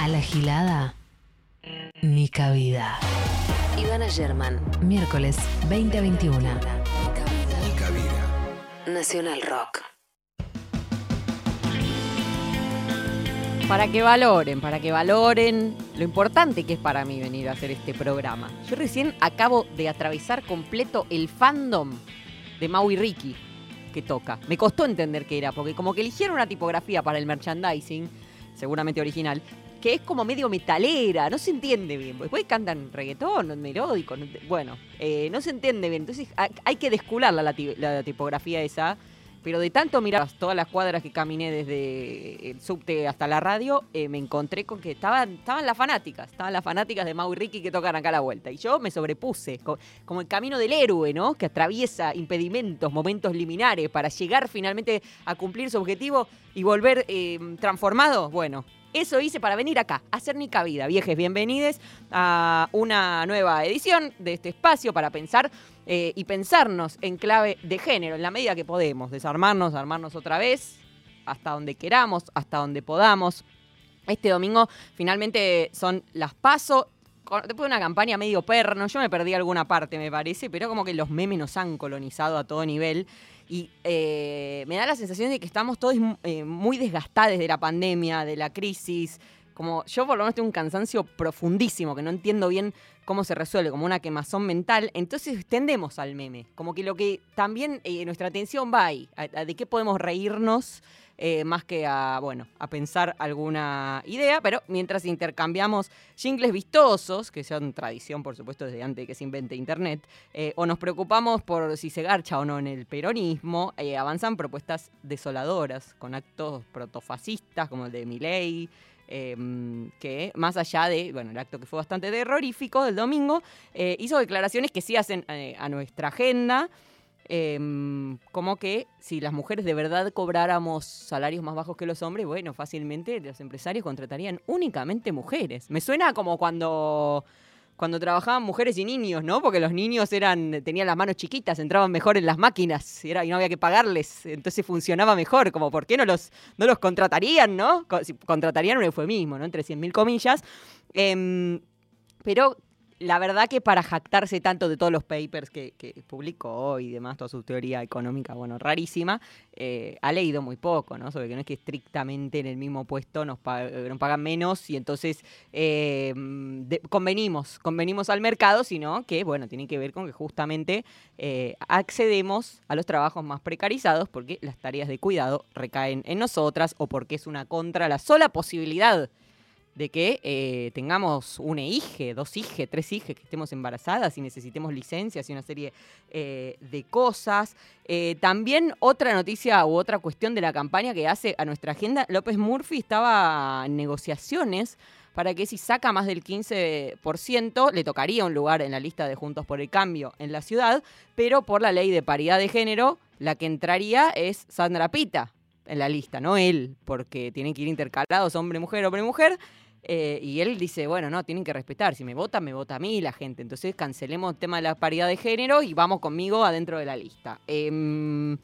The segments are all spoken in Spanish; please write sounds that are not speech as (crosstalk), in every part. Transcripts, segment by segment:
A la gilada, ni cabida. Ivana German, miércoles 2021. Ni cabida. Nacional Rock. Para que valoren, para que valoren lo importante que es para mí venir a hacer este programa. Yo recién acabo de atravesar completo el fandom de Maui Ricky que toca. Me costó entender qué era, porque como que eligieron una tipografía para el merchandising, seguramente original, que es como medio metalera, no se entiende bien. Después cantan reggaetón, melódico, no- bueno, eh, no se entiende bien. Entonces ha- hay que descularla la, la tipografía esa. Pero de tanto mirar todas las cuadras que caminé desde el subte hasta la radio, eh, me encontré con que estaban, estaban las fanáticas, estaban las fanáticas de Mau y Ricky que tocan acá la vuelta. Y yo me sobrepuse, co- como el camino del héroe, ¿no? Que atraviesa impedimentos, momentos liminares para llegar finalmente a cumplir su objetivo y volver eh, transformado. Bueno, eso hice para venir acá, a hacer mi cabida. Viejes, bienvenidos a una nueva edición de este espacio para pensar eh, y pensarnos en clave de género, en la medida que podemos, desarmarnos, armarnos otra vez, hasta donde queramos, hasta donde podamos. Este domingo finalmente son las paso. Después de una campaña medio perno, yo me perdí alguna parte, me parece, pero como que los memes nos han colonizado a todo nivel. Y eh, me da la sensación de que estamos todos eh, muy desgastados de la pandemia, de la crisis. Como yo por lo menos tengo un cansancio profundísimo, que no entiendo bien cómo se resuelve, como una quemazón mental. Entonces tendemos al meme. Como que lo que también eh, nuestra atención va ahí, a- de qué podemos reírnos, eh, más que a, bueno, a pensar alguna idea, pero mientras intercambiamos jingles vistosos, que son tradición, por supuesto, desde antes de que se invente Internet, eh, o nos preocupamos por si se garcha o no en el peronismo, eh, avanzan propuestas desoladoras, con actos protofascistas como el de Milei, que más allá de, bueno, el acto que fue bastante terrorífico del domingo, hizo declaraciones que sí hacen a nuestra agenda, eh, como que si las mujeres de verdad cobráramos salarios más bajos que los hombres, bueno, fácilmente los empresarios contratarían únicamente mujeres. Me suena como cuando cuando trabajaban mujeres y niños, ¿no? Porque los niños eran tenían las manos chiquitas, entraban mejor en las máquinas y, no había que pagarles, entonces funcionaba mejor. Como, ¿por qué no los, no los contratarían, no? Contratarían un eufemismo, ¿no? Entre 100.000 comillas. Em, pero la verdad que para jactarse tanto de todos los papers que, que publicó y demás, toda su teoría económica, bueno, rarísima, eh, ha leído muy poco, ¿no? Sobre que no es que estrictamente en el mismo puesto nos, eh, pagan menos y entonces eh, convenimos, convenimos al mercado, sino que, bueno, tiene que ver con que justamente accedemos a los trabajos más precarizados porque las tareas de cuidado recaen en nosotras o porque es una contra la sola posibilidad de que eh, tengamos un hije, dos hijas, tres hijas, que estemos embarazadas y necesitemos licencias y una serie eh, de cosas. Eh, también otra noticia u otra cuestión de la campaña que hace a nuestra agenda, López Murphy estaba en negociaciones para que si saca más del 15% le tocaría un lugar en la lista de Juntos por el Cambio en la ciudad, pero por la ley de paridad de género, la que entraría es Sandra Pita en la lista, no él, porque tienen que ir intercalados hombre-mujer, hombre-mujer. Eh, y él dice, bueno, no, tienen que respetar. Si me votan, me vota a mí la gente. Entonces cancelemos el tema de la paridad de género y vamos conmigo adentro de la lista. Em,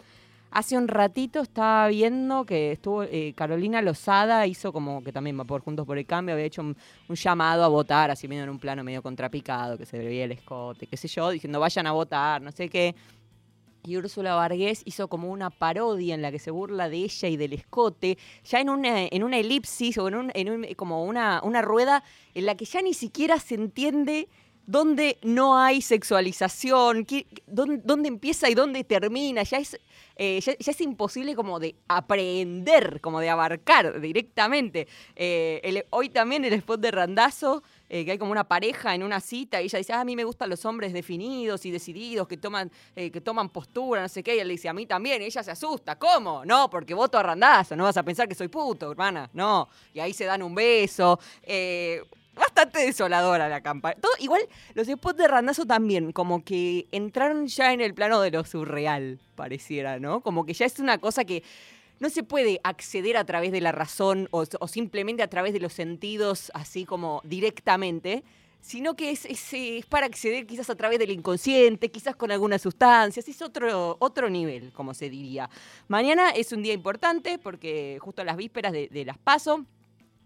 hace un ratito estaba viendo que estuvo eh, Carolina Lozada, hizo como que también va por Juntos por el Cambio, había hecho un, llamado a votar, así medio en un plano medio contrapicado, que se veía el escote, qué sé yo, diciendo vayan a votar, no sé qué. Y Úrsula Vargés hizo como una parodia en la que se burla de ella y del escote, ya en una, en elipsis o en, un, como una, una rueda en la que ya ni siquiera se entiende dónde no hay sexualización, dónde, empieza y dónde termina. Ya es, eh, ya, es imposible como de aprender, como de abarcar directamente. Eh, hoy también el spot de Randazo, eh, que hay como una pareja en una cita y ella dice, ah, a mí me gustan los hombres definidos y decididos, que toman, eh, que toman postura, no sé qué. Y él le dice, a mí también. Y ella se asusta. ¿Cómo? No, porque voto a Randazo. No vas a pensar que soy puto, hermana. No. Y ahí se dan un beso. Eh, bastante desoladora la campaña. Todo, igual, los spots de Randazo también, como que entraron ya en el plano de lo surreal, pareciera, ¿no? Como que ya es una cosa que no se puede acceder a través de la razón o, simplemente a través de los sentidos, así como directamente, sino que es, para acceder quizás a través del inconsciente, quizás con algunas sustancias, es otro, otro nivel, como se diría. Mañana es un día importante porque justo a las vísperas de, las PASO,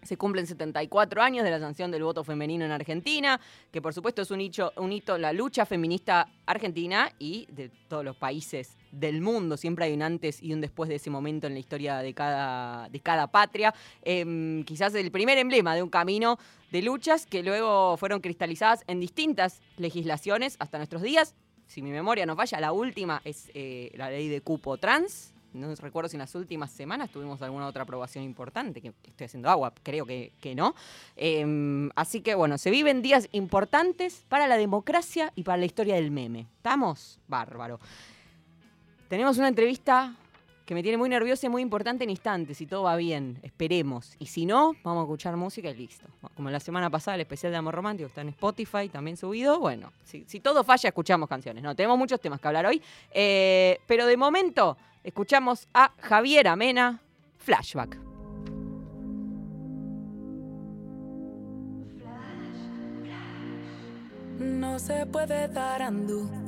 Se cumplen 74 años de la sanción del voto femenino en Argentina, que por supuesto es un, un hito la lucha feminista argentina y de todos los países del mundo. Siempre hay un antes y un después de ese momento en la historia de cada, de cada patria. Em, quizás el primer emblema de un camino de luchas que luego fueron cristalizadas en distintas legislaciones hasta nuestros días. Si mi memoria no falla, la última es eh, la ley de cupo trans, no recuerdo si en las últimas semanas tuvimos alguna otra aprobación importante, que estoy haciendo agua, creo que, no. Em, así que bueno, se viven días importantes para la democracia y para la historia del meme. ¿Estamos? Bárbaro. Tenemos una entrevista que me tiene muy nerviosa y muy importante en instantes, si todo va bien, esperemos. Y si no, vamos a escuchar música y listo. Como la semana pasada, el especial de Amor Romántico está en Spotify, también subido. Bueno, si, todo falla, escuchamos canciones. No, tenemos muchos temas que hablar hoy. Eh, pero de momento, escuchamos a Javier Amena, Flashback. No se puede dar andú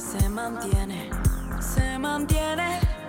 Se mantiene, se mantiene.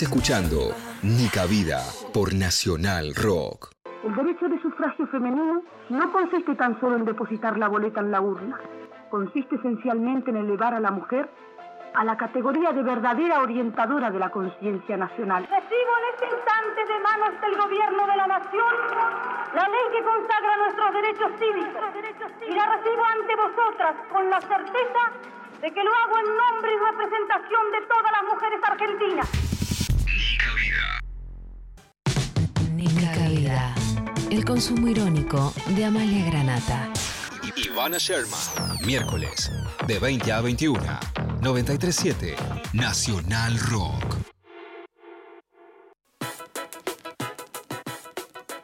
Escuchando Nica Vida por Nacional Rock. El derecho de sufragio femenino no consiste tan solo en depositar la boleta en la urna, consiste esencialmente en elevar a la mujer a la categoría de verdadera orientadora de la conciencia nacional. Recibo en este instante de manos del gobierno de la nación la ley que consagra nuestros derechos cívicos y la recibo ante vosotras con la certeza de que lo hago en nombre y representación de todas las mujeres argentinas. El consumo irónico de Amalia Granata. Ivana Sherman. Miércoles, de 20 a 21. 937 Nacional Rock.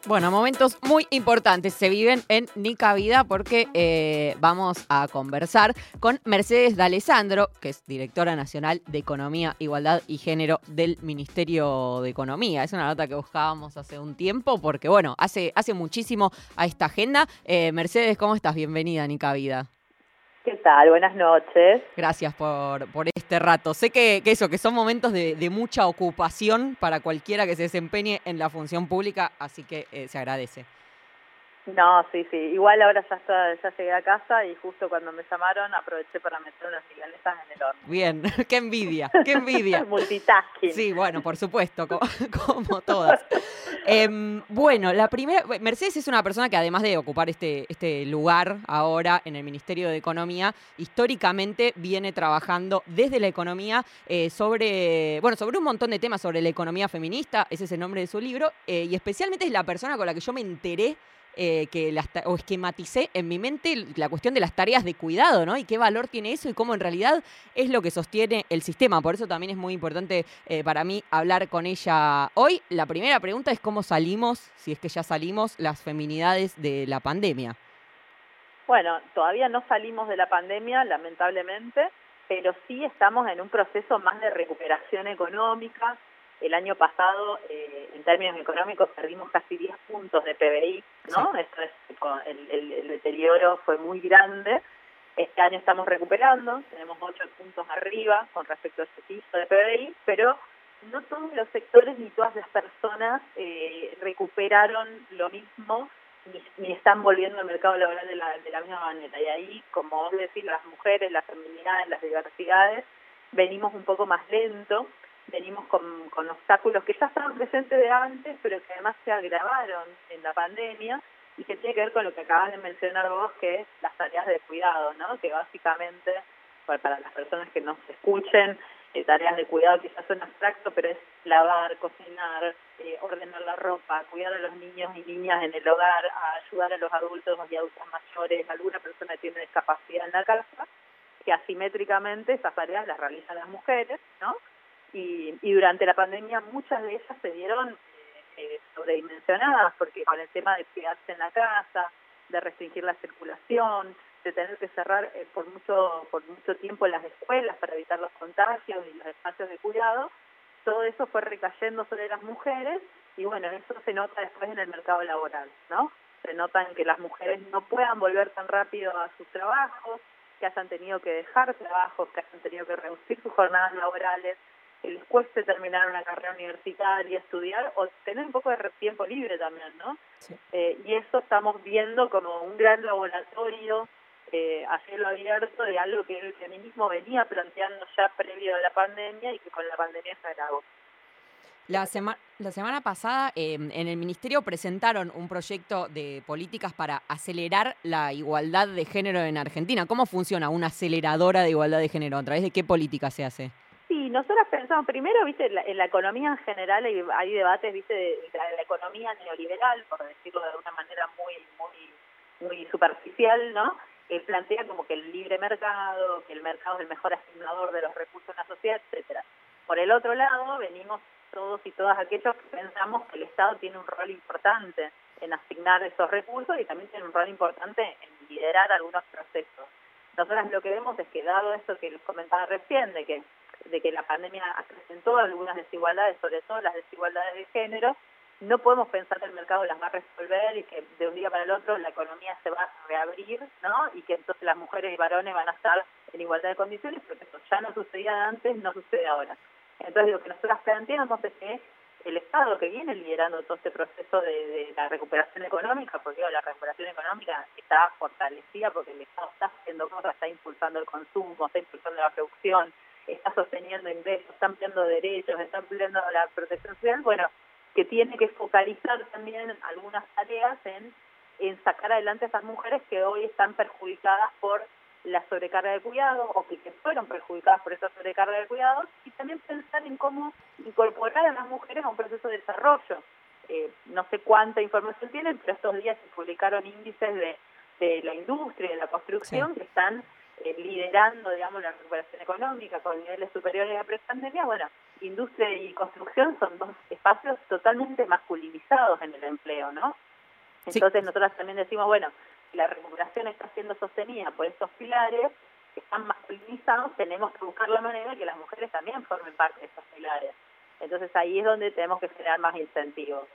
Bueno, momentos muy importantes se viven en Nica Vida porque eh, vamos a conversar con Mercedes D'Alessandro, que es directora nacional de Economía, Igualdad y Género del Ministerio de Economía. Es una nota que buscábamos hace un tiempo porque, bueno, hace, hace muchísimo a esta agenda. Eh, Mercedes, ¿cómo estás? Bienvenida Nica Vida. ¿Qué tal? Buenas noches. Gracias por, por este rato. Sé que, que eso, que son momentos de, de, mucha ocupación para cualquiera que se desempeñe en la función pública, así que eh, se agradece. No, sí, sí. Igual ahora ya, está, ya llegué a casa y justo cuando me llamaron aproveché para meter unas milanesas en el horno. Bien, (laughs) qué envidia, (laughs) qué envidia. Multitasking. Sí, bueno, por supuesto, como, (laughs) como todas. Eh, bueno, la primera, Mercedes es una persona que además de ocupar este, este lugar ahora en el Ministerio de Economía, históricamente viene trabajando desde la economía eh, sobre, bueno, sobre un montón de temas sobre la economía feminista, ese es el nombre de su libro, eh, y especialmente es la persona con la que yo me enteré eh, que las, o esquematicé en mi mente la cuestión de las tareas de cuidado, ¿no? Y qué valor tiene eso y cómo en realidad es lo que sostiene el sistema. Por eso también es muy importante eh, para mí hablar con ella hoy. La primera pregunta es cómo salimos, si es que ya salimos, las feminidades de la pandemia. Bueno, todavía no salimos de la pandemia, lamentablemente, pero sí estamos en un proceso más de recuperación económica, el año pasado, eh, en términos económicos, perdimos casi 10 puntos de PBI, ¿no? Sí. Esto es, el, el, el, deterioro fue muy grande. Este año estamos recuperando, tenemos 8 puntos arriba con respecto a ese piso de PBI, pero no todos los sectores ni todas las personas eh, recuperaron lo mismo ni, ni, están volviendo al mercado laboral de la, de la misma manera. Y ahí, como vos decís, las mujeres, las feminidades, las diversidades, venimos un poco más lento venimos con, con obstáculos que ya estaban presentes de antes, pero que además se agravaron en la pandemia y que tiene que ver con lo que acabas de mencionar vos, que es las tareas de cuidado, ¿no? Que básicamente, para las personas que nos escuchen, eh, tareas de cuidado quizás son abstracto, pero es lavar, cocinar, eh, ordenar la ropa, cuidar a los niños y niñas en el hogar, ayudar a los adultos y adultos mayores, alguna persona que tiene discapacidad en la casa, que asimétricamente esas tareas las realizan las mujeres, ¿no? Y, y durante la pandemia muchas de ellas se vieron eh, sobredimensionadas porque con el tema de quedarse en la casa, de restringir la circulación, de tener que cerrar eh, por mucho por mucho tiempo las escuelas para evitar los contagios y los espacios de cuidado, todo eso fue recayendo sobre las mujeres y bueno, eso se nota después en el mercado laboral, ¿no? Se nota en que las mujeres no puedan volver tan rápido a sus trabajos, que hayan tenido que dejar trabajos, que hayan tenido que reducir sus jornadas laborales, les cueste terminar una carrera universitaria, estudiar o tener un poco de tiempo libre también, ¿no? Sí. Eh, y eso estamos viendo como un gran laboratorio eh, a cielo abierto de algo que el feminismo venía planteando ya previo a la pandemia y que con la pandemia se agravó. La, sema la semana pasada eh, en el Ministerio presentaron un proyecto de políticas para acelerar la igualdad de género en Argentina. ¿Cómo funciona una aceleradora de igualdad de género? ¿A través de qué política se hace? Sí, nosotros pensamos, primero, viste, en la, en la economía en general hay, hay debates, viste, de, la economía neoliberal, por decirlo de alguna manera muy, muy, muy superficial, ¿no? Que plantea como que el libre mercado, que el mercado es el mejor asignador de los recursos en la sociedad, etcétera. Por el otro lado, venimos todos y todas aquellos que pensamos que el Estado tiene un rol importante en asignar esos recursos y también tiene un rol importante en liderar algunos procesos. Nosotras lo que vemos es que dado esto que les comentaba recién, de que de que la pandemia acrecentó algunas desigualdades, sobre todo las desigualdades de género, no podemos pensar que el mercado las va a resolver y que de un día para el otro la economía se va a reabrir, ¿no? Y que entonces las mujeres y varones van a estar en igualdad de condiciones, porque eso ya no sucedía antes, no sucede ahora. Entonces lo que nosotros planteamos es que el Estado que viene liderando todo este proceso de, de la recuperación económica, porque digo, la recuperación económica está fortalecida porque el Estado está haciendo cosas, está impulsando el consumo, está impulsando la producción, está sosteniendo ingresos, está ampliando derechos, está ampliando la protección social, bueno, que tiene que focalizar también algunas tareas en, en sacar adelante a esas mujeres que hoy están perjudicadas por la sobrecarga de cuidados o que, que fueron perjudicadas por esa sobrecarga de cuidados y también pensar en cómo incorporar a las mujeres a un proceso de desarrollo. Eh, no sé cuánta información tienen, pero estos días se publicaron índices de, de la industria, de la construcción, sí. que están eh, liderando, digamos, la recuperación económica con niveles superiores a pre-pandemia, bueno, industria y construcción son dos espacios totalmente masculinizados en el empleo, ¿no? Entonces nosotras también decimos, bueno, la recuperación está siendo sostenida por estos pilares que están masculinizados, tenemos que buscar la manera de que las mujeres también formen parte de esos pilares. Entonces ahí es donde tenemos que generar más incentivos.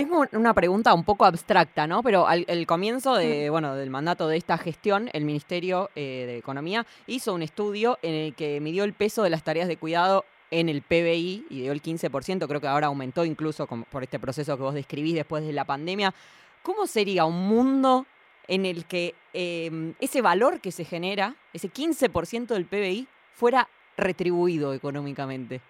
Tengo una pregunta un poco abstracta, ¿no? Pero al el comienzo de, bueno, del mandato de esta gestión, el Ministerio eh, de Economía hizo un estudio en el que midió el peso de las tareas de cuidado en el PBI y dio el 15%, creo que ahora aumentó incluso por este proceso que vos describís después de la pandemia. ¿Cómo sería un mundo en el que em, ese valor que se genera, ese 15% del PBI, fuera retribuido económicamente?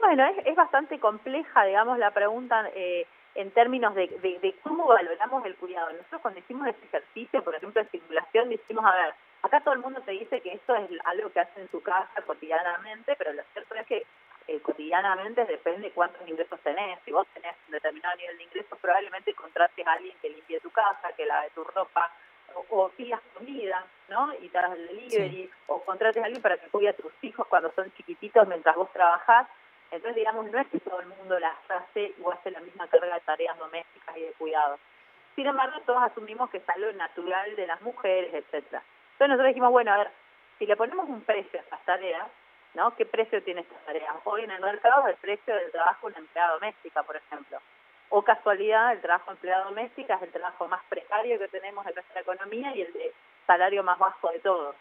Bueno, es, bastante compleja, digamos, la pregunta eh, en términos de, de, cómo valoramos el cuidado. Nosotros cuando hicimos este ejercicio, por ejemplo, de simulación, decimos, a ver, acá todo el mundo te dice que esto es algo que hace en su casa cotidianamente, pero lo cierto es que eh, cotidianamente depende cuántos ingresos tenés. Si vos tenés un determinado nivel de ingresos, probablemente contrates a alguien que limpie tu casa, que lave tu ropa, o, pidas comida, ¿no? Y te hagas el delivery, o contrates a alguien para que cuide a tus hijos cuando son chiquititos mientras vos trabajás. Entonces, digamos, no es que todo el mundo las hace o hace la misma carga de tareas domésticas y de cuidado. Sin embargo, todos asumimos que es algo natural de las mujeres, etcétera. Entonces nosotros dijimos, bueno, a ver, si le ponemos un precio a estas tareas, ¿no? ¿Qué precio tiene estas tareas? Hoy en el mercado el precio del trabajo de una empleada doméstica, por ejemplo. O casualidad, el trabajo de empleada doméstica es el trabajo más precario que tenemos en nuestra economía y el de salario más bajo de todos.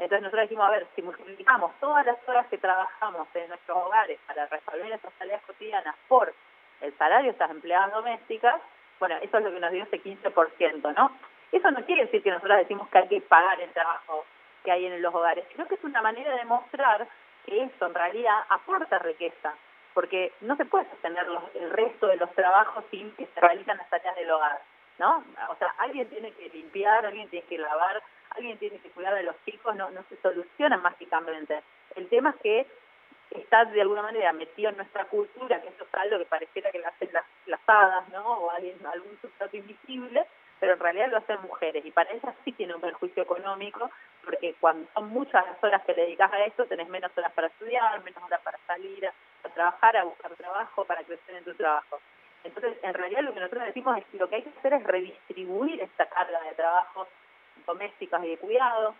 Entonces nosotros dijimos, a ver, si multiplicamos todas las horas que trabajamos en nuestros hogares para resolver esas tareas cotidianas por el salario de estas empleadas domésticas, bueno, eso es lo que nos dio ese 15%, ¿no? Eso no quiere decir que nosotros decimos que hay que pagar el trabajo que hay en los hogares, sino que es una manera de mostrar que eso en realidad aporta riqueza, porque no se puede sostener el resto de los trabajos sin que se realizan las tareas del hogar, ¿no? O sea, alguien tiene que limpiar, alguien tiene que lavar, alguien tiene que cuidar de los chicos, no, no se soluciona mágicamente. El tema es que está de alguna manera metido en nuestra cultura, que eso es algo que pareciera que lo hacen las, las hadas, ¿no? O alguien, algún sustrato invisible, pero en realidad lo hacen mujeres y para ellas sí tiene un perjuicio económico porque cuando son muchas las horas que le dedicas a esto tenés menos horas para estudiar, menos horas para salir a, trabajar, a buscar trabajo, para crecer en tu trabajo. Entonces, en realidad lo que nosotros decimos es que lo que hay que hacer es redistribuir esta carga de trabajos domésticos y de cuidado,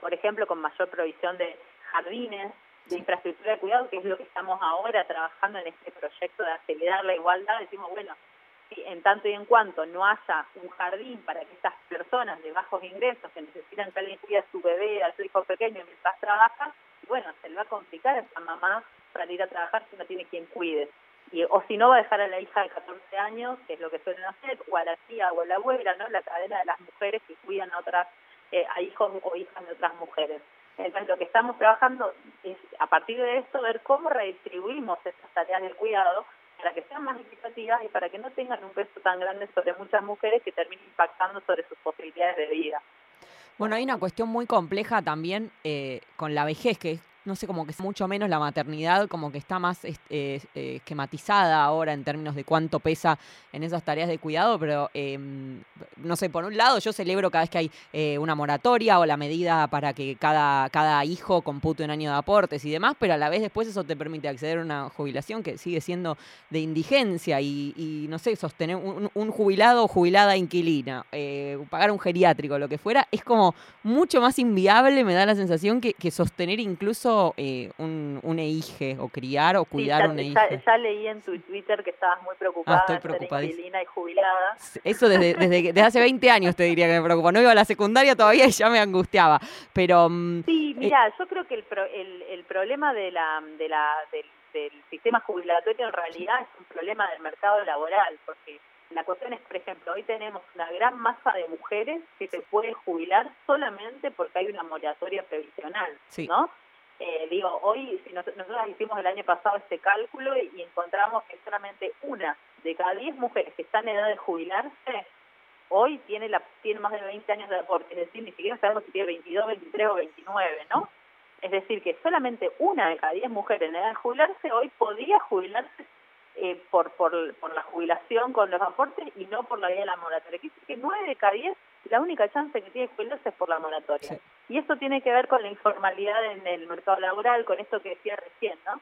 por ejemplo, con mayor provisión de jardines, de infraestructura de cuidado, que es lo que estamos ahora trabajando en este proyecto de acelerar la igualdad. Decimos, bueno, en tanto y en cuanto no haya un jardín para que estas personas de bajos ingresos que necesitan que alguien cuide a su bebé, a su hijo pequeño mientras trabaja, bueno, se le va a complicar a esa mamá para ir a trabajar si no tiene quien cuide. Y, o si no va a dejar a la hija de 14 años, que es lo que suelen hacer, o a la tía o a la abuela, ¿no? La cadena de las mujeres que cuidan a otras, eh, a hijos o hijas de otras mujeres. Entonces lo que estamos trabajando es a partir de esto ver cómo redistribuimos estas tareas del cuidado para que sean más equitativas y para que no tengan un peso tan grande sobre muchas mujeres que terminen impactando sobre sus posibilidades de vida. Bueno, hay una cuestión muy compleja también eh, con la vejez, que no sé, como que mucho menos la maternidad, como que está más eh, esquematizada ahora en términos de cuánto pesa en esas tareas de cuidado, pero em, no sé, por un lado yo celebro cada vez que hay eh, una moratoria o la medida para que cada, cada hijo compute un año de aportes y demás, pero a la vez después eso te permite acceder a una jubilación que sigue siendo de indigencia y, no sé, sostener un, jubilado o jubilada inquilina, eh, pagar un geriátrico, lo que fuera, es como mucho más inviable, me da la sensación, que, que sostener incluso eh, un, un EIGE o criar o cuidar un EIGE. Ya, leí en tu Twitter que estabas muy preocupada ah, estoy y jubilada. Eso desde, desde, desde, hace 20 años te diría que me preocupa. No iba a la secundaria todavía y ya me angustiaba. Pero, mm, sí, mira, eh, yo creo que el, el, el problema de la, de la, del, del sistema jubilatorio en realidad es un problema del mercado laboral, porque la cuestión es, por ejemplo, hoy tenemos una gran masa de mujeres que se pueden jubilar solamente porque hay una moratoria previsional, ¿no? Eh, digo, hoy si nosotros hicimos el año pasado este cálculo y, encontramos que solamente una de cada diez mujeres que están en edad de jubilarse hoy tiene la tiene más de 20 años de aporte, es decir, ni siquiera sabemos si tiene 22, 23 o 29, ¿no? Es decir, que solamente una de cada diez mujeres en edad de jubilarse hoy podría jubilarse eh, por, por, por la jubilación con los aportes y no por la vía de la moratoria. Quiere decir que nueve de cada diez la única chance que tiene jubilarse es por la moratoria. Y eso tiene que ver con la informalidad en el mercado laboral, con esto que decía recién, ¿no?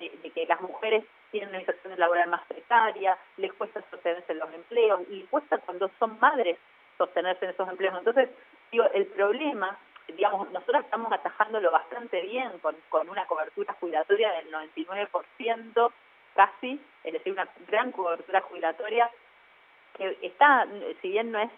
De, que las mujeres tienen una situación laboral más precaria, les cuesta sostenerse en los empleos, y cuesta cuando son madres sostenerse en esos empleos. Entonces, digo, el problema, digamos, nosotros estamos atajándolo bastante bien con, con una cobertura jubilatoria del 99% casi, es decir, una gran cobertura jubilatoria que está, si bien no es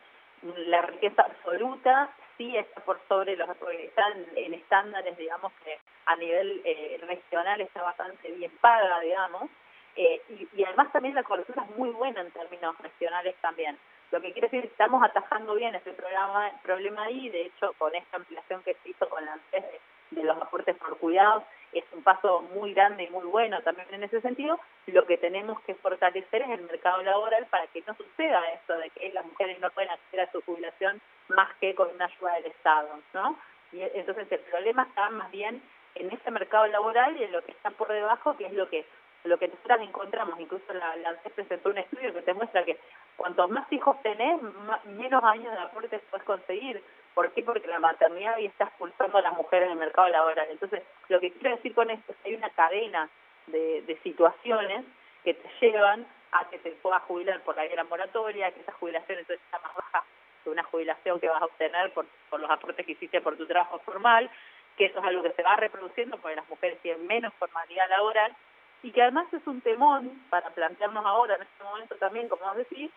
la riqueza absoluta, sí está por sobre los, están en estándares, digamos, que a nivel eh, regional está bastante bien paga, digamos, eh, y, además también la cobertura es muy buena en términos regionales también. Lo que quiere decir estamos atajando bien ese programa, problema ahí, de hecho, con esta ampliación que se hizo con la de, de los aportes por cuidados, es un paso muy grande y muy bueno también en ese sentido. Lo que tenemos que fortalecer es el mercado laboral para que no suceda esto de que las mujeres no pueden acceder a su jubilación más que con una ayuda del Estado, ¿no? Y entonces el problema está más bien en ese mercado laboral y en lo que está por debajo, que es lo que lo que nosotros encontramos, incluso la, la presentó un estudio que te muestra que cuantos más hijos tenés, menos años de aporte puedes conseguir. ¿Por qué? Porque la maternidad está expulsando a las mujeres en el mercado laboral. Entonces, lo que quiero decir con esto es que hay una cadena de, de situaciones que te llevan a que te puedas jubilar por la guerra moratoria, que esa jubilación entonces está más baja que una jubilación que vas a obtener por, por los aportes que hiciste por tu trabajo formal, que eso es algo que se va reproduciendo porque las mujeres tienen menos formalidad laboral y que además es un temón para plantearnos ahora en este momento también, como vos decís,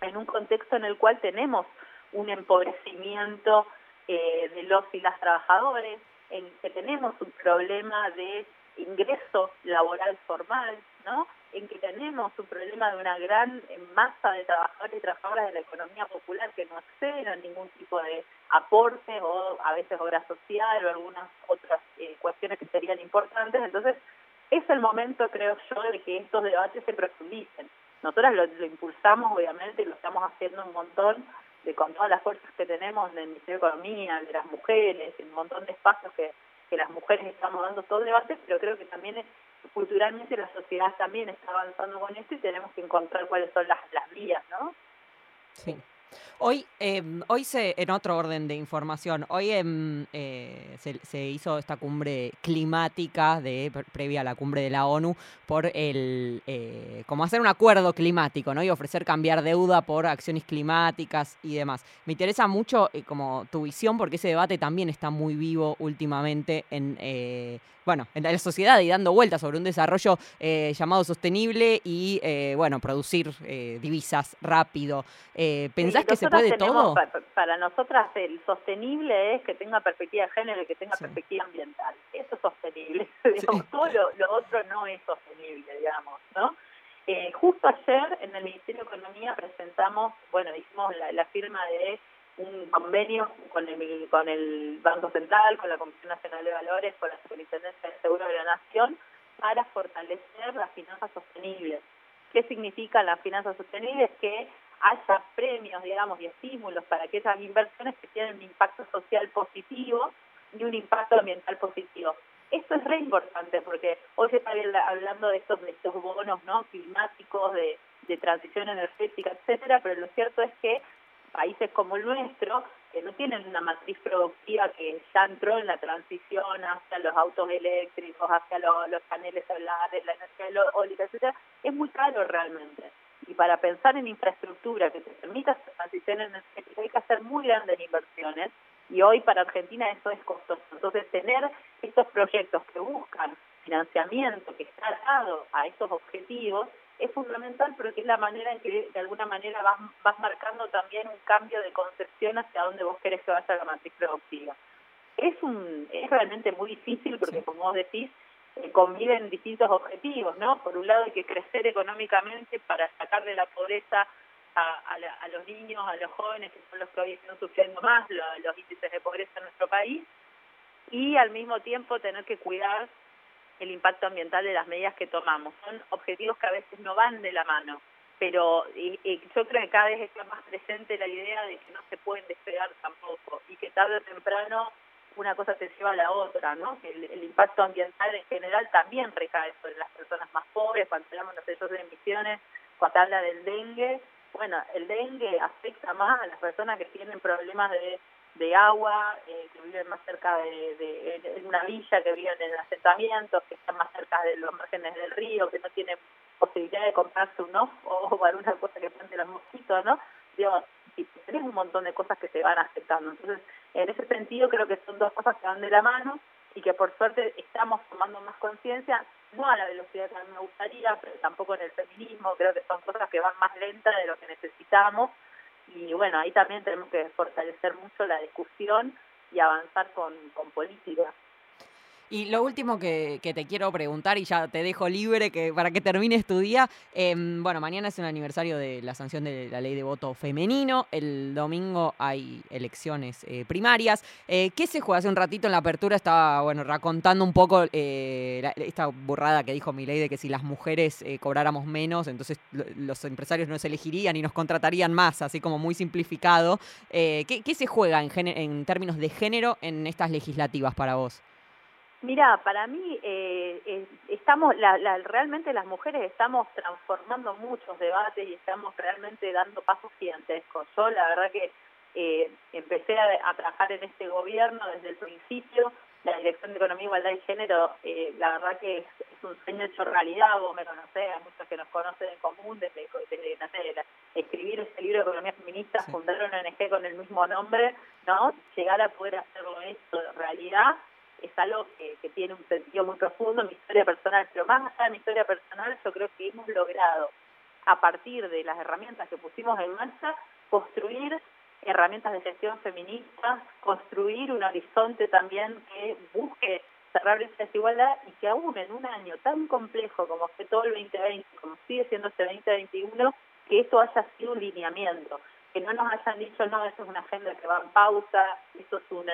en un contexto en el cual tenemos un empobrecimiento eh, de los y las trabajadores, en que tenemos un problema de ingreso laboral formal, ¿no? En que tenemos un problema de una gran masa de trabajadores y trabajadoras de la economía popular que no acceden a ningún tipo de aporte o a veces obra social o algunas otras eh, cuestiones que serían importantes. Entonces, es el momento, creo yo, de que estos debates se profundicen. Nosotras lo, lo impulsamos, obviamente, y lo estamos haciendo un montón de con todas las fuerzas que tenemos en el Ministerio de Economía, de las mujeres, un montón de espacios que, que las mujeres estamos dando todo el debate, pero creo que también culturalmente la sociedad también está avanzando con esto y tenemos que encontrar cuáles son las, las vías, ¿no? Sí. Hoy, eh, hoy se, en otro orden de información, hoy em, eh, se, hizo esta cumbre climática de previa a la cumbre de la ONU por el eh, hacer un acuerdo climático, ¿no? Y ofrecer cambiar deuda por acciones climáticas y demás. Me interesa mucho eh, como tu visión porque ese debate también está muy vivo últimamente en bueno, en la sociedad y dando vueltas sobre un desarrollo eh, llamado sostenible y, eh, bueno, producir eh, divisas rápido. ¿Pensás que se puede todo? Para, nosotras el sostenible es que tenga perspectiva de género y que tenga perspectiva ambiental. Eso es sostenible. (laughs) Todo lo, otro no es sostenible, digamos, ¿no? justo ayer en el Ministerio de Economía presentamos, bueno, hicimos la firma de un convenio con el, con el Banco Central, con la Comisión Nacional de Valores, con la Superintendencia de Seguro de la Nación, para fortalecer las finanzas sostenibles. ¿Qué significa las finanzas sostenibles? Que haya premios, digamos, y estímulos para que esas inversiones que tienen un impacto social positivo y un impacto ambiental positivo. Esto es re importante porque hoy se está hablando de estos, de estos bonos no climáticos, de, de transición energética, etcétera, pero lo cierto es que países como el nuestro, que no tienen una matriz productiva que ya entró en la transición hacia los autos eléctricos, hacia los paneles solares, la energía eólica, etcétera, es muy caro realmente. Y para pensar en infraestructura que te permita esa transición energética hay que hacer muy grandes inversiones y hoy para Argentina eso es costoso. Entonces tener estos proyectos que buscan financiamiento que está dado a esos objetivos es fundamental, pero que es la manera en que de alguna manera vas, vas marcando también un cambio de concepción hacia dónde vos querés que vaya la matriz productiva. Es, un, es realmente muy difícil porque, como vos decís, eh, conviven distintos objetivos, ¿no? Por un lado hay que crecer económicamente para sacar de la pobreza a, a, los niños, a los jóvenes, que son los que hoy están sufriendo más los índices de pobreza en nuestro país, y al mismo tiempo tener que cuidar el impacto ambiental de las medidas que tomamos. Son objetivos que a veces no van de la mano, pero y, yo creo que cada vez está más presente la idea de que no se pueden despegar tampoco y que tarde o temprano una cosa se lleva a la otra, ¿no? Que el, impacto ambiental en general también recae sobre las personas más pobres, cuando hablamos de sellos de emisiones, cuando habla del dengue, bueno, el dengue afecta más a las personas que tienen problemas de, de agua, eh, que viven más cerca de, de, en una villa, que viven en asentamientos, que están más cerca de los márgenes del río, que no tienen posibilidad de comprarse un ojo (laughs) o alguna cosa que plante los mosquitos, ¿no? Digo, y tenés un montón de cosas que se van afectando. Entonces, en ese sentido, creo que son dos cosas que van de la mano y que por suerte estamos tomando más conciencia, no a la velocidad que a mí me gustaría, pero tampoco en el feminismo, creo que son cosas que van más lentas de lo que necesitamos y bueno, ahí también tenemos que fortalecer mucho la discusión y avanzar con, con políticas. Y lo último que, te quiero preguntar, y ya te dejo libre que para que termines tu día, em, bueno, mañana es un aniversario de la sanción de la ley de voto femenino, el domingo hay elecciones eh, primarias. Eh, ¿Qué se juega? Hace un ratito en la apertura estaba, bueno, racontando un poco eh, esta burrada que dijo mi ley de que si las mujeres cobráramos menos, entonces los empresarios no se elegirían y nos contratarían más, así como muy simplificado. ¿qué, ¿qué, se juega en términos de género en estas legislativas para vos? Mira, para mí eh, eh, estamos, la, la, realmente las mujeres estamos transformando muchos debates y estamos realmente dando pasos gigantescos. Yo la verdad que eh, empecé a, trabajar en este gobierno desde el principio, la Dirección de Economía, Igualdad y Género, eh, la verdad que es, un sueño hecho realidad, vos me conocés, hay muchos que nos conocen en común, desde, desde escribir este libro de Economía Feminista, fundar una ONG con el mismo nombre, ¿no? Llegar a poder hacerlo esto realidad es algo que, tiene un sentido muy profundo. En mi historia personal, pero más allá de mi historia personal, yo creo que hemos logrado, a partir de las herramientas que pusimos en marcha, construir herramientas de gestión feminista, construir un horizonte también que busque cerrar esa desigualdad y que aún en un año tan complejo como fue todo el 2020, como sigue siendo este 2021, que esto haya sido un lineamiento que no nos hayan dicho, no, esto es una agenda que va en pausa, esto es un,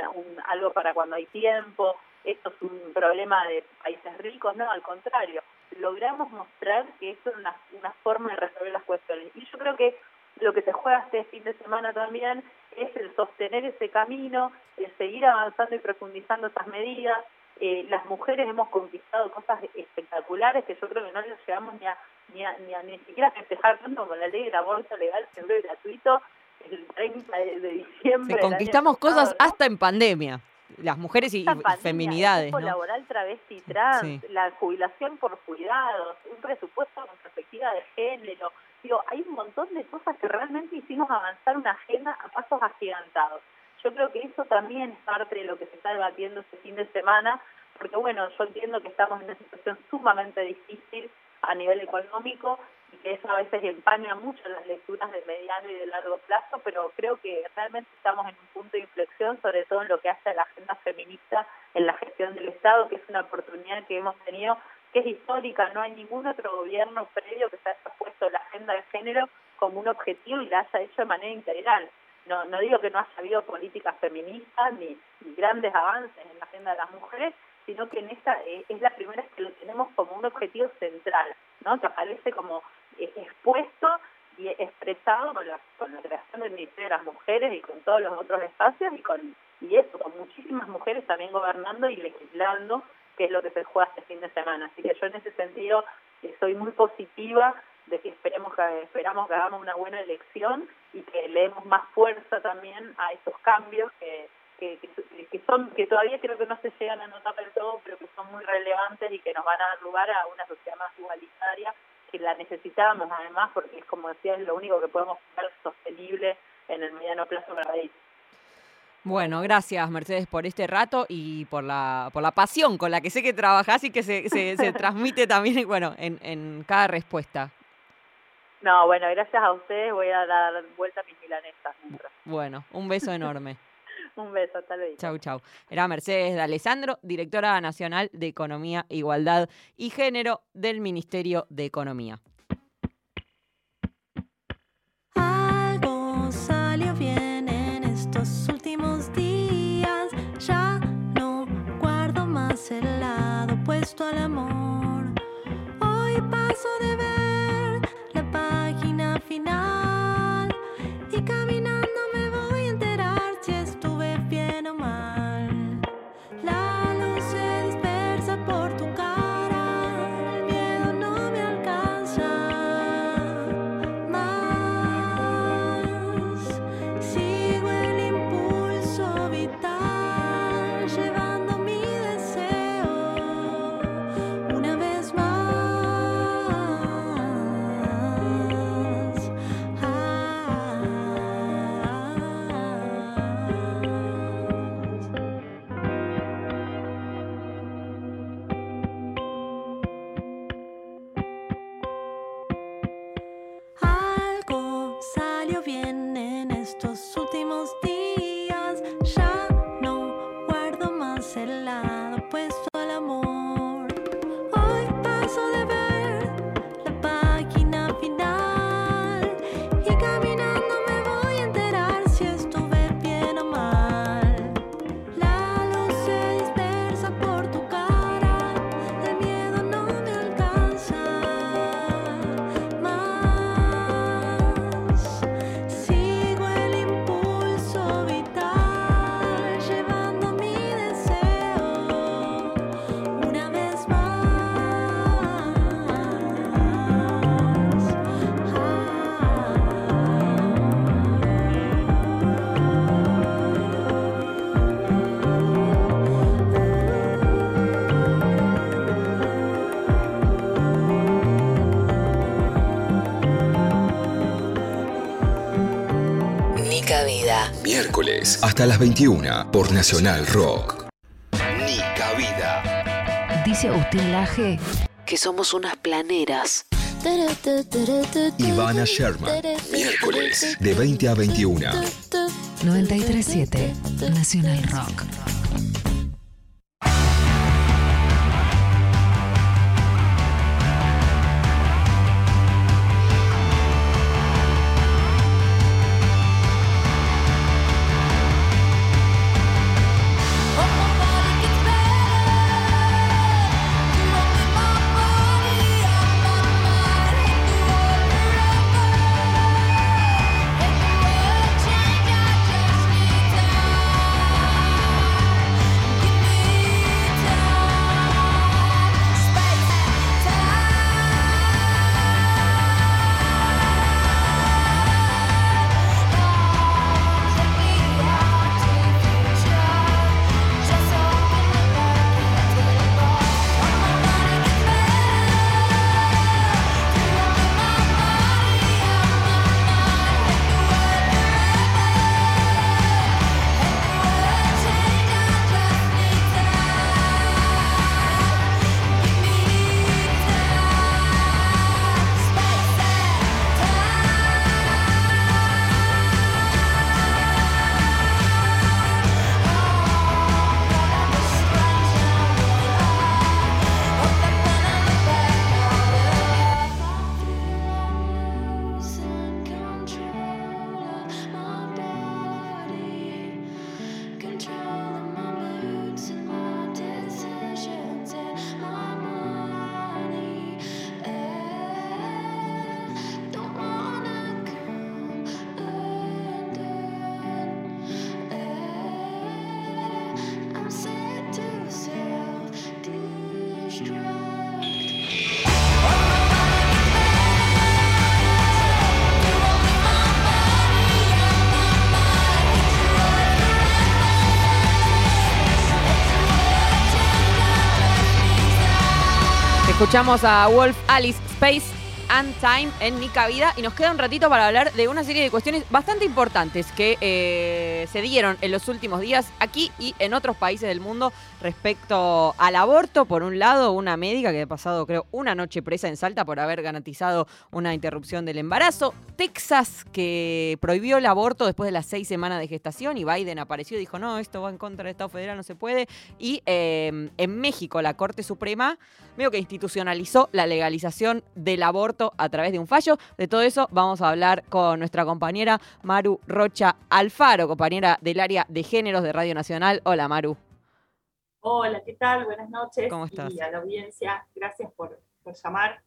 algo para cuando hay tiempo, esto es un problema de países ricos, no, al contrario, logramos mostrar que esto es una, una forma de resolver las cuestiones. Y yo creo que lo que se juega este fin de semana también es el sostener ese camino, el seguir avanzando y profundizando esas medidas. Eh, las mujeres hemos conquistado cosas espectaculares que yo creo que no les llegamos ni a ni, a, ni, a, ni siquiera festejar tanto con la ley del aborto legal, seguro y gratuito, el 30 de, diciembre. Sí, conquistamos cosas hasta en pandemia. Las mujeres y, feminidades. ¿no? laboral travesti trans, la jubilación por cuidados, un presupuesto con perspectiva de género. Digo, hay un montón de cosas que realmente hicimos avanzar una agenda a pasos agigantados. Yo creo que eso también es parte de lo que se está debatiendo este fin de semana, porque bueno, yo entiendo que estamos en una situación sumamente difícil a nivel económico y que eso a veces empaña mucho las lecturas de mediano y de largo plazo, pero creo que realmente estamos en un punto de inflexión, sobre todo en lo que hace a la agenda feminista en la gestión del Estado, que es una oportunidad que hemos tenido que es histórica, no hay ningún otro gobierno previo que se haya puesto la agenda de género como un objetivo y la haya hecho de manera integral. No, no digo que no haya habido políticas feministas ni grandes avances en la agenda de las mujeres, sino que en esta eh, es la primera vez que lo tenemos como un objetivo central, ¿no? que aparece como eh, expuesto y expresado con la, con la creación del Ministerio de las Mujeres y con todos los otros espacios y con y eso, con muchísimas mujeres también gobernando y legislando, que es lo que se juega este fin de semana. Así que yo en ese sentido estoy muy positiva de que esperemos que esperamos que hagamos una buena elección y que le demos más fuerza también a esos cambios que que, que, son que todavía creo que no se llegan a notar del todo, pero que son muy relevantes y que nos van a dar lugar a una sociedad más igualitaria que la necesitamos además porque es como decía es lo único que podemos hacer sostenible en el mediano plazo para país. Bueno, gracias Mercedes por este rato y por la, por la pasión con la que sé que trabajás y que se, se, se (laughs) transmite también bueno, en, en cada respuesta. No, bueno, gracias a ustedes voy a dar vuelta a mis milanesas. Bueno, un beso enorme. (laughs) Un beso, hasta luego. Chau, chau. Era Mercedes de Alessandro, directora nacional de Economía, Igualdad y Género del Ministerio de Economía. Algo salió bien en estos últimos días. Ya no guardo más el lado puesto al amor. Hoy paso de ver final Miércoles hasta las 21 por Nacional Rock. Nica Vida. Dice Agustín Laje que somos unas planeras. Ivana Sherman. Miércoles de 20 a 21. 937 Nacional Rock. Escuchamos a Wolf Alice Space and Time en Nica Vida y nos queda un ratito para hablar de una serie de cuestiones bastante importantes que eh, se dieron en los últimos días aquí y en otros países del mundo respecto al aborto. Por un lado, una médica que ha pasado, creo, una noche presa en Salta por haber garantizado una interrupción del embarazo. Texas, que prohibió el aborto después de las seis semanas de gestación y Biden apareció y dijo, no, esto va en contra del Estado federal, no se puede. Y eh, en México, la Corte Suprema medio que institucionalizó la legalización del aborto a través de un fallo. De todo eso vamos a hablar con nuestra compañera Maru Rocha Alfaro, compañera del área de géneros de Radio Nacional. Hola, Maru. Hola, ¿qué tal? Buenas noches. ¿Cómo estás? Y a la audiencia, gracias por, por llamar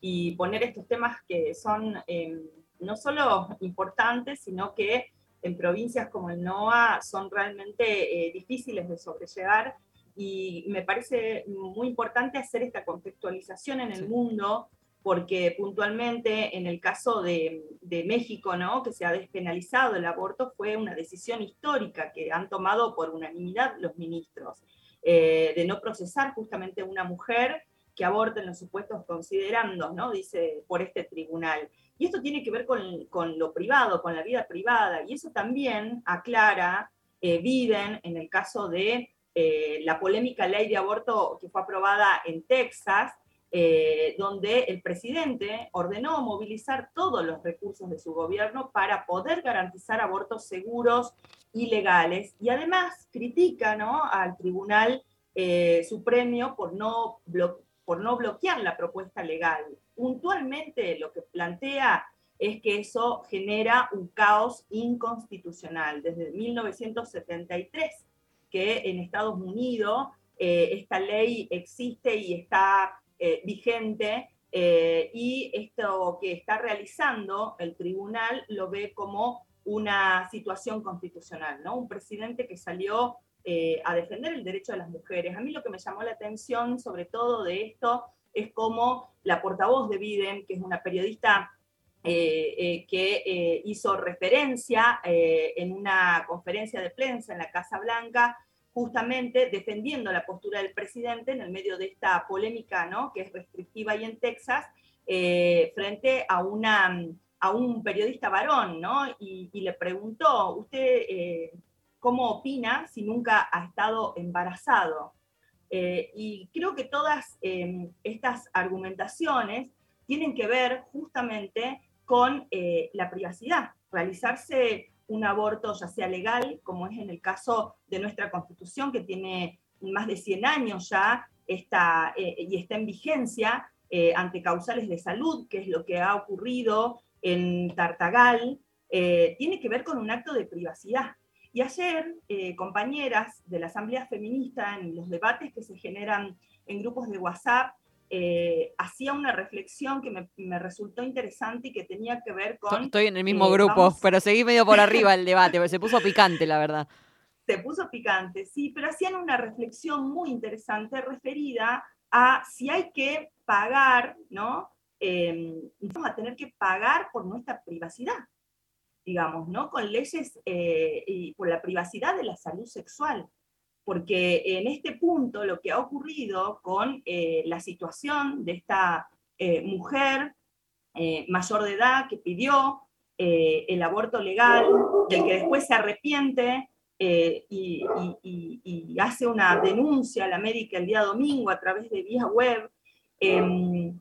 y poner estos temas que son eh, no solo importantes, sino que en provincias como el NOA son realmente eh, difíciles de sobrellevar y me parece muy importante hacer esta contextualización en el mundo porque puntualmente en el caso de, México, ¿no? que se ha despenalizado el aborto, fue una decisión histórica que han tomado por unanimidad los ministros, eh, de no procesar justamente una mujer que aborte en los supuestos considerandos, ¿no? dice, por este tribunal. Y esto tiene que ver con, con lo privado, con la vida privada, y eso también aclara eh, Biden en el caso de eh, la polémica ley de aborto que fue aprobada en Texas, eh, donde el presidente ordenó movilizar todos los recursos de su gobierno para poder garantizar abortos seguros y legales. Y además critica ¿no? al Tribunal eh, Supremo por no, por no bloquear la propuesta legal. Puntualmente lo que plantea es que eso genera un caos inconstitucional. Desde 1973 que en Estados Unidos eh, esta ley existe y está eh, vigente eh, y esto que está realizando el tribunal lo ve como una situación constitucional, ¿no? Un presidente que salió eh, a defender el derecho de las mujeres. A mí lo que me llamó la atención sobre todo de esto es cómo la portavoz de Biden, que es una periodista que hizo referencia en una conferencia de prensa en la Casa Blanca, justamente defendiendo la postura del presidente en el medio de esta polémica, ¿no? que es restrictiva y en Texas, eh, frente a una, a un periodista varón, ¿no? Y, le preguntó, ¿usted eh, cómo opina si nunca ha estado embarazado? Eh, y creo que todas em, estas argumentaciones tienen que ver justamente con la privacidad. Realizarse un aborto, ya sea legal, como es en el caso de nuestra constitución, que tiene más de 100 años ya está, y está en vigencia ante causales de salud, que es lo que ha ocurrido en Tartagal, eh, tiene que ver con un acto de privacidad. Y ayer, eh, compañeras de la Asamblea Feminista, en los debates que se generan en grupos de WhatsApp, eh, hacía una reflexión que me, resultó interesante y que tenía que ver con... Estoy en el mismo grupo, pero seguí medio por (laughs) arriba el debate, porque se puso picante, la verdad. Se puso picante, sí, pero hacían una reflexión muy interesante referida a si hay que pagar, ¿no? eh, vamos a tener que pagar por nuestra privacidad, digamos, ¿no? Con leyes eh, y por la privacidad de la salud sexual. Porque en este punto lo que ha ocurrido con eh, la situación de esta eh, mujer mayor de edad que pidió el aborto legal, del que después se arrepiente y, hace una denuncia a la médica el día domingo a través de vía web, em,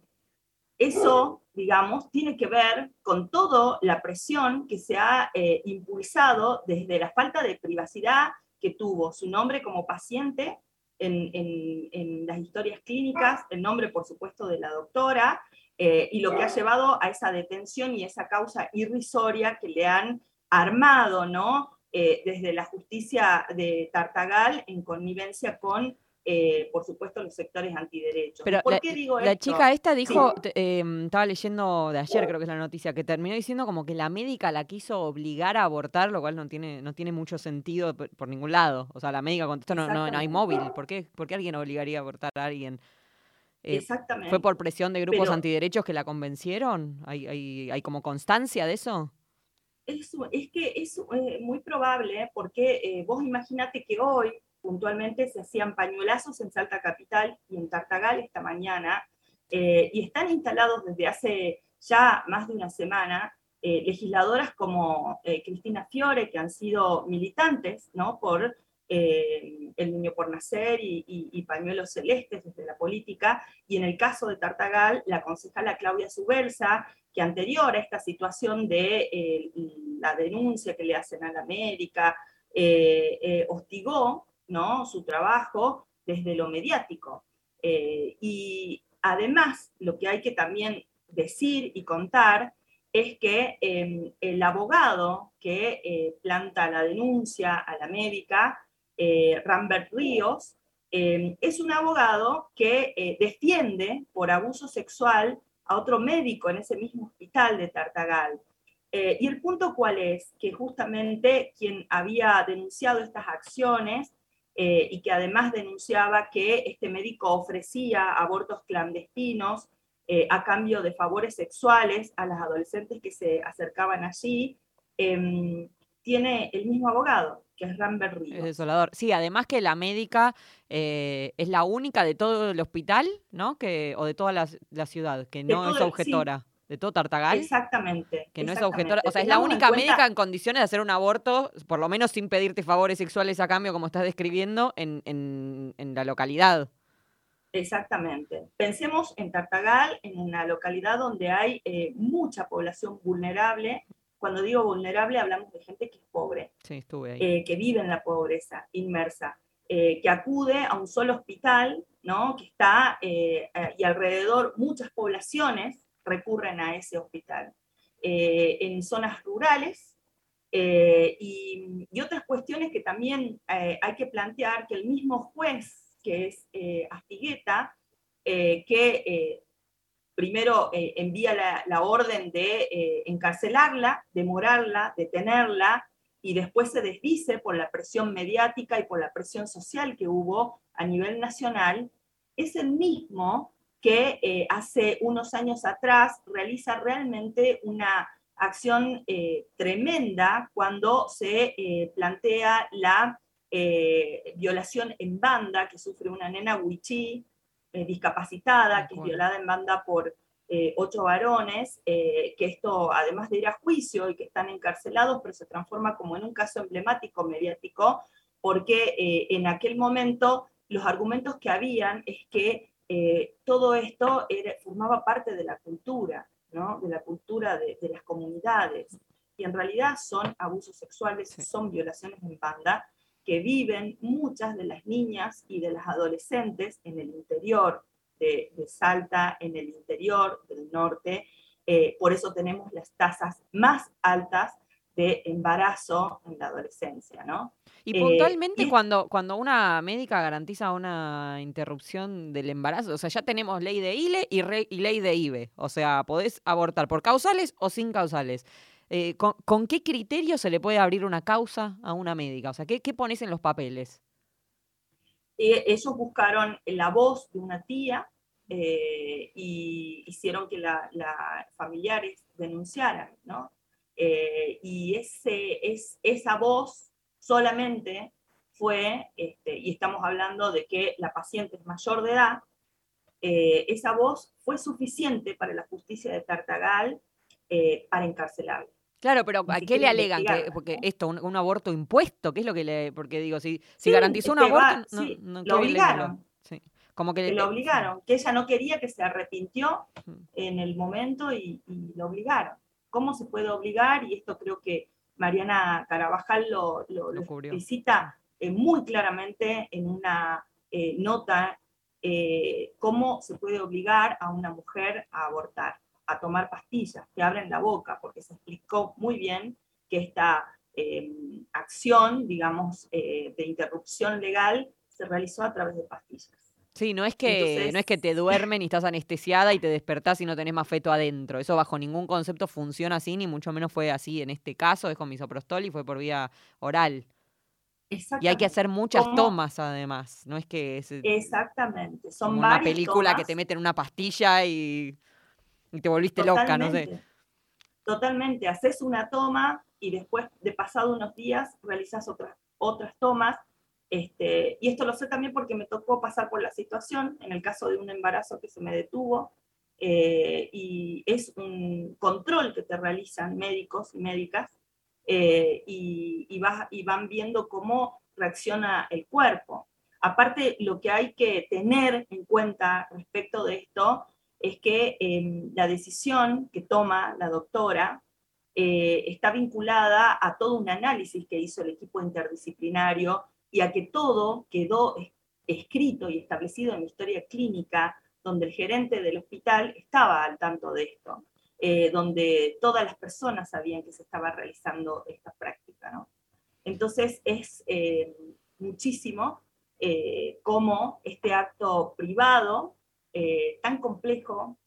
eso, digamos, tiene que ver con toda la presión que se ha eh, impulsado desde la falta de privacidad que tuvo su nombre como paciente en, las historias clínicas, el nombre, por supuesto, de la doctora, eh, y lo que ha llevado a esa detención y esa causa irrisoria que le han armado, ¿no? Eh, desde la justicia de Tartagal en connivencia con eh, por supuesto, los sectores antiderechos. Pero ¿Por la, qué digo la esto? chica esta dijo, em, estaba leyendo de ayer, creo que es la noticia, que terminó diciendo como que la médica la quiso obligar a abortar, lo cual no tiene, no tiene mucho sentido por, ningún lado. O sea, la médica contestó, no, no, no hay móvil. ¿Por qué, ¿Por qué alguien obligaría a abortar a alguien? Eh, Exactamente. ¿Fue por presión de grupos Pero- antiderechos que la convencieron? ¿Hay, hay, hay como constancia de eso? Es, es que es eh, muy probable porque vos imagínate que hoy puntualmente se hacían pañuelazos en Salta Capital y en Tartagal esta mañana eh, y están instalados desde hace ya más de una semana eh, legisladoras como eh, Cristina Fiore, que han sido militantes ¿no? por el niño por nacer y, pañuelos celestes desde la política, y en el caso de Tartagal, la concejala Claudia Subelsa, que anterior a esta situación de la denuncia que le hacen a la América, eh, hostigó ¿no? su trabajo desde lo mediático. Eh, y además, lo que hay que también decir y contar es que eh, el abogado que eh, planta la denuncia a la médica, eh, Rambert Ríos, eh, es un abogado que defiende por abuso sexual a otro médico en ese mismo hospital de Tartagal. Y el punto cuál es, que justamente quien había denunciado estas acciones eh, y que además denunciaba que este médico ofrecía abortos clandestinos eh, a cambio de favores sexuales a las adolescentes que se acercaban allí, em, tiene el mismo abogado, que es Rambert Es desolador. Sí, además que la médica eh, es la única de todo el hospital, ¿no? Que, o de toda la, la ciudad, que De no es el- sí. De todo Tartagal. Exactamente. Que no es objetora. O sea, es la única cuenta- médica en condiciones de hacer un aborto, por lo menos sin pedirte favores sexuales a cambio, como estás describiendo, en, en- en la localidad. Exactamente. Pensemos en Tartagal, en una localidad donde hay eh, mucha población vulnerable. Cuando digo vulnerable, hablamos de gente que es pobre, Sí, estuve ahí. eh, que vive en la pobreza inmersa, eh, que acude a un solo hospital, ¿no? que está, y alrededor muchas poblaciones recurren a ese hospital. Eh, en zonas rurales, eh, y, otras cuestiones que también eh, hay que plantear, que el mismo juez, que es Astigueta, que primero envía la, la orden de encarcelarla, demorarla, detenerla, y después se desdice por la presión mediática y por la presión social que hubo a nivel nacional, es el mismo que eh, hace unos años atrás realiza realmente una acción eh, tremenda cuando se eh, plantea la violación en banda que sufre una nena wichí discapacitada, que es violada en banda por eh, ocho varones, eh, que esto, además de ir a juicio y que están encarcelados, pero se transforma como en un caso emblemático mediático, porque eh, en aquel momento los argumentos que habían es que todo esto formaba parte de la cultura, ¿no? de la cultura de, de las comunidades, y en realidad son abusos sexuales, son violaciones en banda, que viven muchas de las niñas y de las adolescentes en el interior de, Salta, en el interior del norte. Eh, por eso tenemos las tasas más altas de embarazo en la adolescencia, ¿no? Y puntualmente eh, cuando, cuando una médica garantiza una interrupción del embarazo, o sea, ya tenemos ley de ILE y, y ley de IBE, o sea, podés abortar por causales o sin causales. Eh, ¿con, qué criterio se le puede abrir una causa a una médica? O sea, ¿qué, qué pones en los papeles? ellos buscaron la voz de una tía eh, y hicieron que la, familiares denunciaran, ¿no? Eh, y ese, es, esa voz solamente fue, este, y estamos hablando de que la paciente es mayor de edad, esa voz fue suficiente para la justicia de Tartagal para encarcelarla. Claro, pero ¿a qué le alegan? Que, porque esto, un, aborto impuesto, ¿qué es lo que le...? Porque digo, si, si garantizó un aborto... no, lo obligaron. Como que, lo obligaron, que ella no quería, que se arrepintió en el momento y, lo obligaron. ¿Cómo se puede obligar? Y esto creo que Mariana Carabajal lo, lo, explicita eh, muy claramente en una eh, nota, eh, cómo se puede obligar a una mujer a abortar a tomar pastillas que abren la boca, porque se explicó muy bien que esta acción, digamos, de interrupción legal se realizó a través de pastillas. Sí, no es que no es que te duermen y estás anestesiada y te despertás y no tenés más feto adentro. Eso bajo ningún concepto funciona así, ni mucho menos fue así en este caso, es con misoprostol y fue por vía oral. Y hay que hacer muchas tomas además, no es que es Exactamente, son una película que te meten una pastilla y y te volviste loca, no sé. Totalmente, haces una toma y después de pasado unos días realizas otras, otras tomas. Este, y esto lo sé también porque me tocó pasar por la situación en el caso de un embarazo que se me detuvo. Eh, y es un control que te realizan médicos y médicas eh, y, y, y van viendo cómo reacciona el cuerpo. Aparte, lo que hay que tener en cuenta respecto de esto es que em, la decisión que toma la doctora eh, está vinculada a todo un análisis que hizo el equipo interdisciplinario y a que todo quedó escrito y establecido en la historia clínica, donde el gerente del hospital estaba al tanto de esto, eh, donde todas las personas sabían que se estaba realizando esta práctica. Entonces es eh, muchísimo cómo este acto privado eh, tan complejo,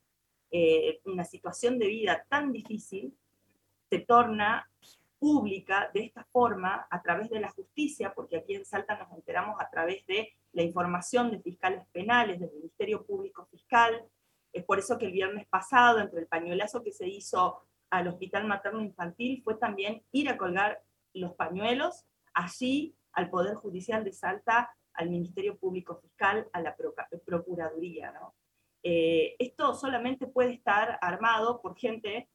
eh, una situación de vida tan difícil, se torna pública de esta forma a través de la justicia, porque aquí en Salta nos enteramos a través de la información de fiscales penales, del Ministerio Público Fiscal. Es por eso que el viernes pasado, entre el pañuelazo que se hizo al Hospital Materno Infantil, fue también ir a colgar los pañuelos allí al Poder Judicial de Salta al Ministerio Público Fiscal, a la Procuraduría. Eh, esto solamente puede estar armado por gente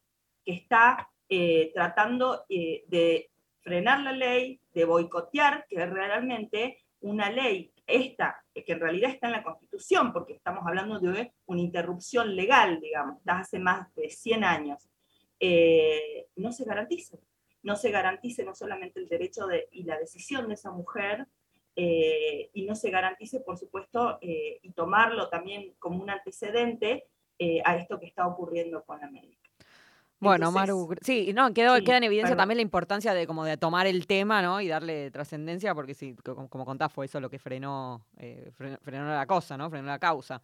que está eh, tratando eh, de frenar la ley, de boicotear que realmente una ley, esta, que en realidad está en la Constitución, porque estamos hablando de una interrupción legal, digamos, hace más de 100 años, no se garantice. No se garantice no solamente el derecho de, y la decisión de esa mujer, eh, y no se garantice, por supuesto, eh, y tomarlo también como un antecedente eh, a esto que está ocurriendo con la médica. Bueno, Maru, sí, no, quedó, queda en evidencia también la importancia de como de tomar el tema, ¿no? Y darle trascendencia, porque sí, como, como, contás, fue eso lo que frenó, frenó, frenó la cosa, ¿no? Frenó la causa.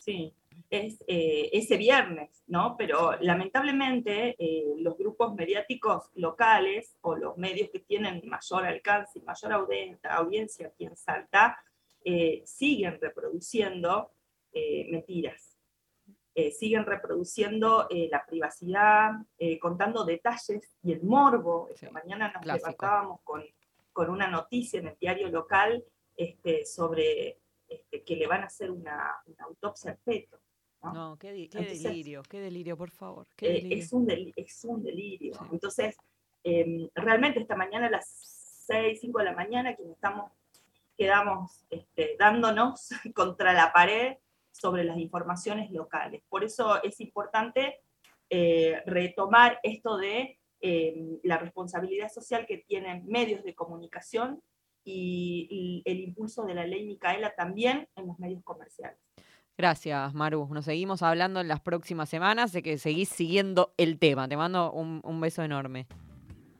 Sí, es eh, ese viernes, ¿no? Pero lamentablemente eh, los grupos mediáticos locales o los medios que tienen mayor alcance y mayor audiencia aquí en Salta eh, siguen reproduciendo mentiras, siguen reproduciendo la privacidad, contando detalles y el morbo. Esta mañana nos levantábamos con, con una noticia en el diario local este, sobre este, que le van a hacer una, autopsia al feto. ¿no? No, qué, di- qué Entonces, delirio, qué delirio, por favor. Qué Eh, delirio. es, un deli- es un delirio. Sí. Entonces, eh, realmente esta mañana a las 6, 5 de la mañana, quienes estamos, quedamos este, dándonos (laughs) contra la pared sobre las informaciones locales. Por eso es importante eh, retomar esto de eh, la responsabilidad social que tienen medios de comunicación y, y el impulso de la ley Micaela también en los medios comerciales. Gracias, Maru. Nos seguimos hablando en las próximas semanas de que seguís siguiendo el tema. Te mando un, un beso enorme.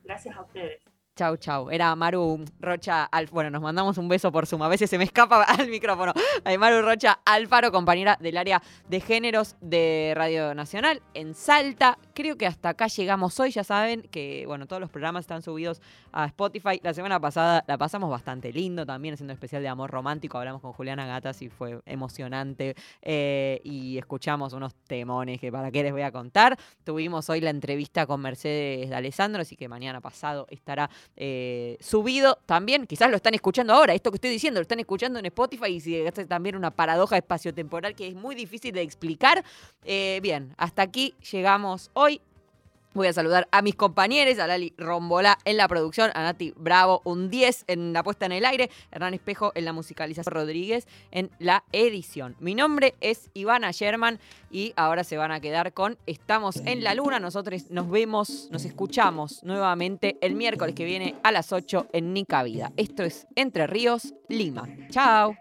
Gracias a ustedes. Chau, chau. Era Maru Rocha Alfaro. Bueno, nos mandamos un beso por Zoom. A veces se me escapa (laughs) al micrófono. Maru Rocha Alfaro, compañera del área de géneros de Radio Nacional en Salta. Creo que hasta acá llegamos hoy. Ya saben que, bueno, todos los programas están subidos a Spotify. La semana pasada la pasamos bastante lindo también, haciendo especial de amor romántico. Hablamos con Juliana Gatas y fue emocionante. Eh, y escuchamos unos temones que para qué les voy a contar. Tuvimos hoy la entrevista con Mercedes de Alessandro, así que mañana pasado estará eh, subido también. Quizás lo están escuchando ahora, esto que estoy diciendo, lo están escuchando en Spotify y si es también una paradoja espaciotemporal que es muy difícil de explicar. Eh, bien, hasta aquí llegamos hoy. Voy a saludar a mis compañeros, a Lali Rombolá en la producción, a Nati Bravo, un 10 en la puesta en el aire, Hernán Espejo en la musicalización, Rodríguez en la edición. Mi nombre es Ivana Sherman y ahora se van a quedar con Estamos en la Luna. Nosotros nos vemos, nos escuchamos nuevamente el miércoles que viene a las 8 en Nica Vida. Esto es Entre Ríos, Lima. Chao.